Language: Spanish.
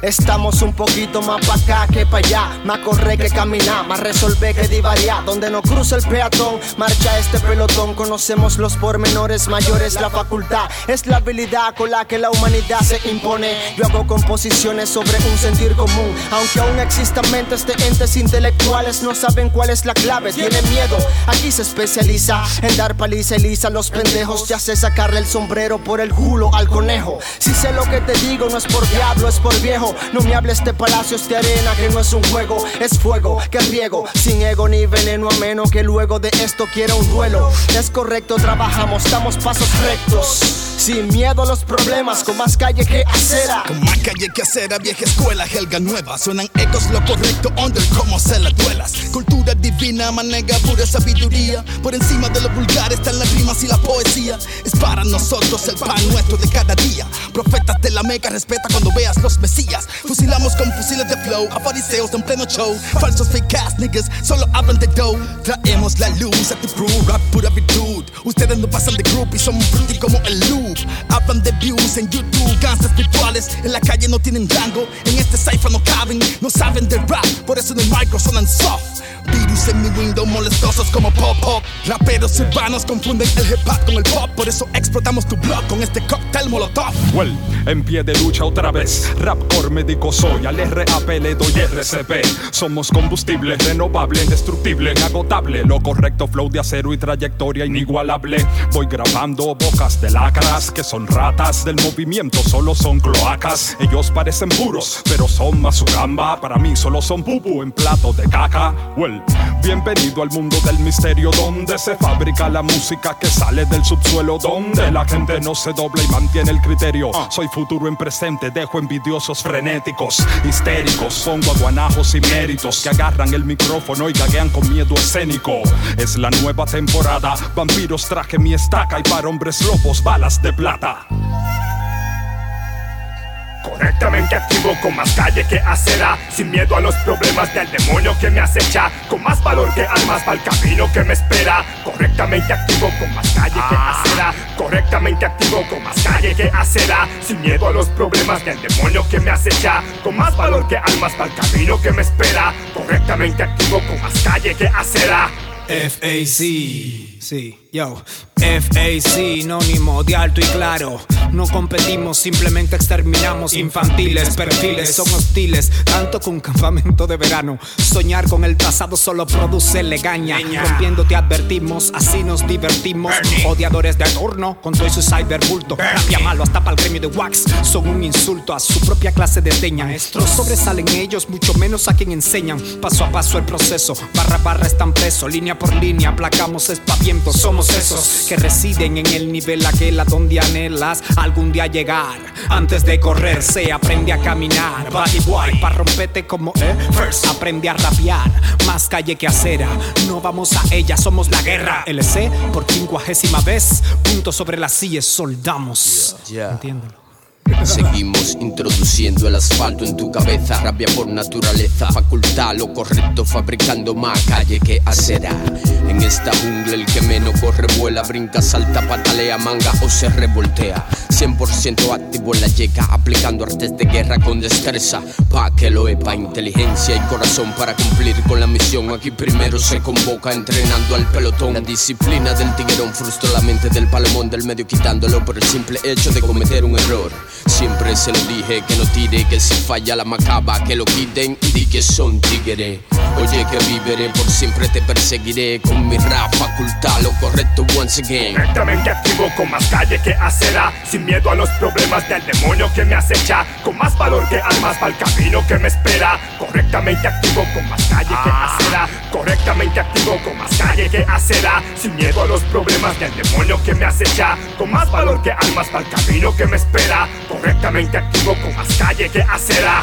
Estamos un poquito más pa' acá que pa' allá. Más correr que caminar, más resolver que divariar. Donde no cruza el peatón, marcha este pelotón. Conocemos los pormenores mayores, la facultad. Es la habilidad con la que la humanidad se impone. Yo hago composiciones sobre un sentir común. Aunque aún existan mentes de entes intelectuales, no saben cuál es la clave. Tienen miedo, aquí se especializa en dar paliza y lisa a los pendejos. Ya sé sacarle el sombrero por el culo al conejo. Si sé lo que te digo, no es por diablo, es por viejo. No me hables de palacios de arena, que no es un juego, es fuego que riego. Sin ego ni veneno, a menos que luego de esto quiera un duelo. Es correcto, trabajamos, damos pasos rectos. Sin miedo a los problemas, con más calle que acera. Con más calle que acera, vieja escuela, helga nueva. Suenan ecos lo correcto, under como se las duelas. Cultura divina, manega pura sabiduría. Por encima de lo vulgar están las rimas y la poesía. Es para nosotros el pan nuestro de cada día. Profetas de la mega, respeta cuando veas los mesías. Fusilamos con fusiles de flow, a fariseos en pleno show. Falsos fake ass niggas, solo hablan de dough. Traemos la luz a tu crew, rap pura virtud. Ustedes no pasan de group y son fruity como el loop. Hablan de views en YouTube, gangsters En la calle no tienen rango, en este cipher no caben. No saben de rap, por eso en el micro sonan soft. Virus en mi window, molestosos como pop-pop. Raperos urbanos confunden el hip hop con el pop. Por eso explotamos tu blog con este cóctel molotov. Well, en pie de lucha otra vez. Rapcore médico soy, al RAP le doy RCP. Somos combustible, renovable, indestructible, inagotable. Lo correcto, flow de acero y trayectoria inigualable. Voy grabando bocas de lacras que son ratas del movimiento, solo son cloacas. Ellos parecen puros, pero son masuramba. Para mí solo son pupu en plato de caca. Well, bienvenido al mundo del misterio donde se fabrica la música que sale del subsuelo, donde la gente no se dobla y mantiene el criterio. Soy futuro en presente, dejo envidiosos frenéticos, histéricos, pongo aguanajos y méritos que agarran el micrófono y gaguean con miedo escénico. Es la nueva temporada, vampiros traje mi estaca y para hombres lobos balas de plata. Correctamente activo con más calle que acera Sin miedo a los problemas del demonio que me acecha Con más valor que almas para el camino que me espera Correctamente activo con más calle que acera Correctamente activo con más calle que acera Sin miedo a los problemas del demonio que me acecha Con más valor que almas para el camino que me espera Correctamente activo con más calle que acera. FAC, sí, yo. FAC, sinónimo de alto y claro. No competimos, simplemente exterminamos infantiles. Perfiles son hostiles, tanto que un campamento de verano. Soñar con el pasado solo produce legaña. Rompiendo te advertimos, así nos divertimos. Odiadores de adorno, con todo y su cyberbulto. Rapia malo hasta para el gremio de wax. Son un insulto a su propia clase de teña. No sobresalen ellos, mucho menos a quien enseñan. Paso a paso el proceso, barra barra están presos. Línea por línea, aplacamos espavientos. Somos esos que residen en el nivel aquel a donde anhelas algún día llegar. Antes de correr, se aprende a caminar. Body boy, pa' romperte como eh, first. Aprende a rapear, más calle que acera. No vamos a ella, somos la guerra. LC, por quincuagésima vez, punto sobre las sillas, soldamos. Entiéndelo. Seguimos introduciendo el asfalto en tu cabeza, rabia por naturaleza, facultad lo correcto, fabricando más calle que acera. En esta jungla el que menos corre, vuela, brinca, salta, patalea, manga o se revoltea. 100% activo en la llega, aplicando artes de guerra con destreza. Pa' que lo epa, inteligencia y corazón para cumplir con la misión. Aquí primero se convoca entrenando al pelotón. La disciplina del tiguerón frustró la mente del palomón del medio, quitándolo por el simple hecho de cometer un error. Siempre se lo dije que no tire, que si falla la macaba, que lo quiten y di que son tigre. Oye, que viviré, por siempre te perseguiré con mi rap, facultad, lo correcto once again. Correctamente activo con más calle que acera Sin miedo a los problemas del demonio que me acecha Con más valor que almas para el camino que me espera Correctamente activo con más calle que acera Correctamente activo con más calle que acera Sin miedo a los problemas del demonio que me acecha. Con más valor que almas para el camino que me espera. Correctamente activo con más calle que acera